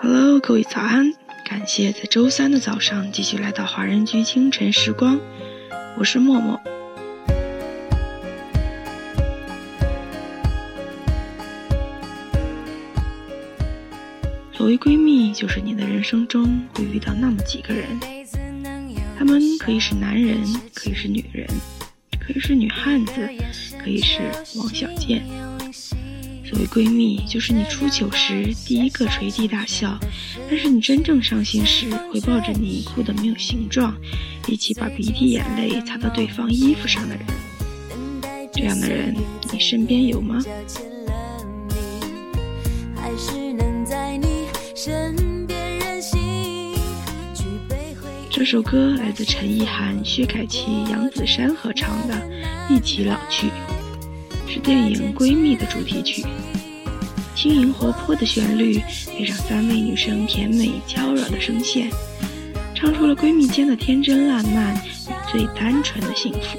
Hello，各位早安！感谢在周三的早上继续来到华人居清晨时光，我是默默。所谓闺蜜，就是你的人生中会遇到那么几个人，他们可以是男人，可以是女人，可以是女汉子，可以是王小贱。所谓闺蜜，就是你出糗时第一个垂地大笑，但是你真正伤心时会抱着你哭得没有形状，一起把鼻涕眼泪擦到对方衣服上的人。这样的人，你身边有吗？这首歌来自陈意涵、薛凯琪、杨子姗合唱的《一起老去》，是电影《闺蜜》的主题曲。轻盈活泼的旋律配上三位女生甜美娇软的声线，唱出了闺蜜间的天真烂漫与最单纯的幸福。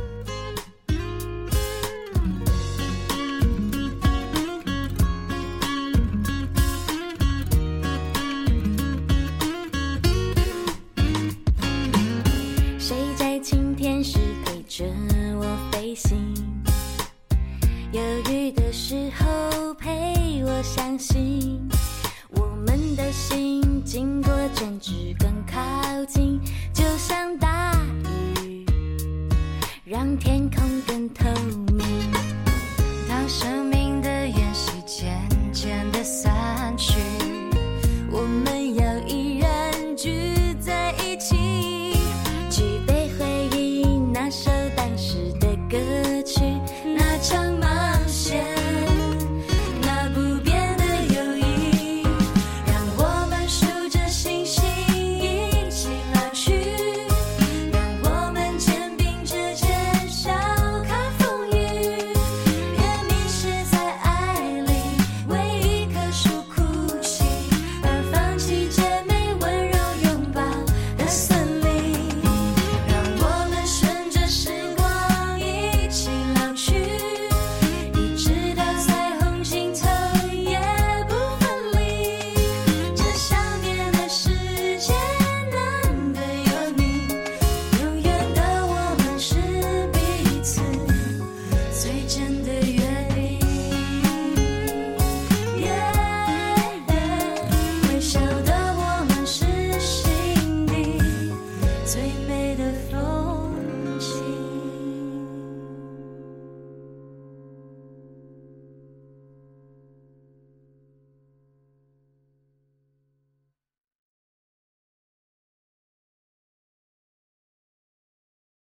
伤心